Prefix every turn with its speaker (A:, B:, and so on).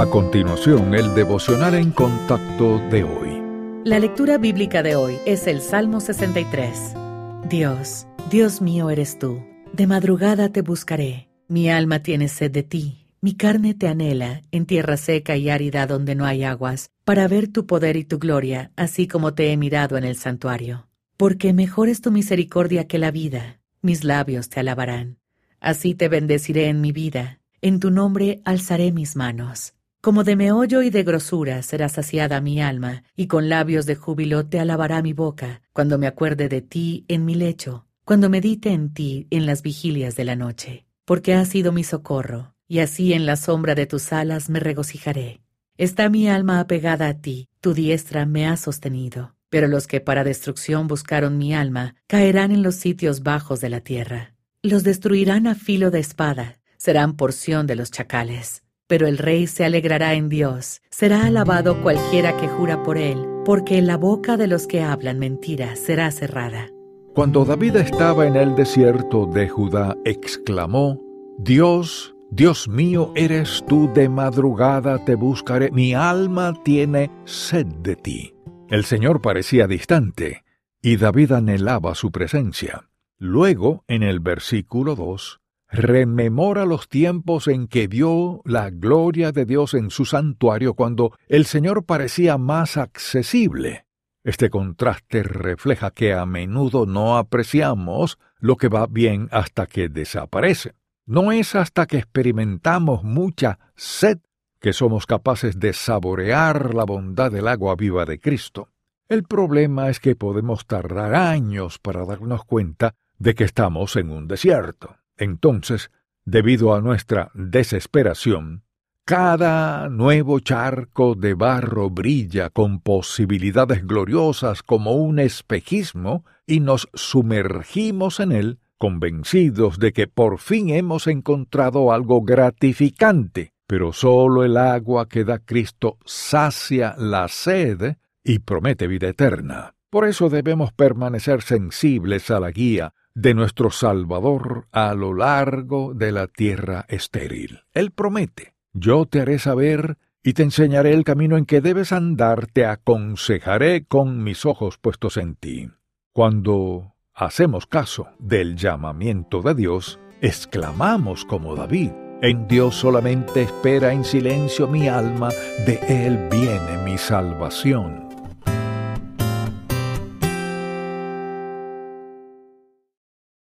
A: A continuación, el devocional en contacto de hoy.
B: La lectura bíblica de hoy es el Salmo 63. Dios, Dios mío eres tú. De madrugada te buscaré. Mi alma tiene sed de ti. Mi carne te anhela en tierra seca y árida donde no hay aguas, para ver tu poder y tu gloria, así como te he mirado en el santuario. Porque mejor es tu misericordia que la vida. Mis labios te alabarán. Así te bendeciré en mi vida. En tu nombre alzaré mis manos. Como de meollo y de grosura será saciada mi alma, y con labios de júbilo te alabará mi boca, cuando me acuerde de ti en mi lecho, cuando medite en ti en las vigilias de la noche. Porque has sido mi socorro, y así en la sombra de tus alas me regocijaré. Está mi alma apegada a ti, tu diestra me ha sostenido. Pero los que para destrucción buscaron mi alma caerán en los sitios bajos de la tierra. Los destruirán a filo de espada, serán porción de los chacales. Pero el rey se alegrará en Dios, será alabado cualquiera que jura por él, porque la boca de los que hablan mentira será cerrada.
A: Cuando David estaba en el desierto de Judá, exclamó, Dios, Dios mío, eres tú de madrugada te buscaré, mi alma tiene sed de ti. El Señor parecía distante, y David anhelaba su presencia. Luego, en el versículo 2, rememora los tiempos en que vio la gloria de Dios en su santuario cuando el Señor parecía más accesible. Este contraste refleja que a menudo no apreciamos lo que va bien hasta que desaparece. No es hasta que experimentamos mucha sed que somos capaces de saborear la bondad del agua viva de Cristo. El problema es que podemos tardar años para darnos cuenta de que estamos en un desierto. Entonces, debido a nuestra desesperación, cada nuevo charco de barro brilla con posibilidades gloriosas como un espejismo y nos sumergimos en él, convencidos de que por fin hemos encontrado algo gratificante, pero sólo el agua que da Cristo sacia la sed y promete vida eterna. Por eso debemos permanecer sensibles a la guía de nuestro Salvador a lo largo de la tierra estéril. Él promete, yo te haré saber y te enseñaré el camino en que debes andar, te aconsejaré con mis ojos puestos en ti. Cuando hacemos caso del llamamiento de Dios, exclamamos como David, en Dios solamente espera en silencio mi alma, de Él viene mi salvación.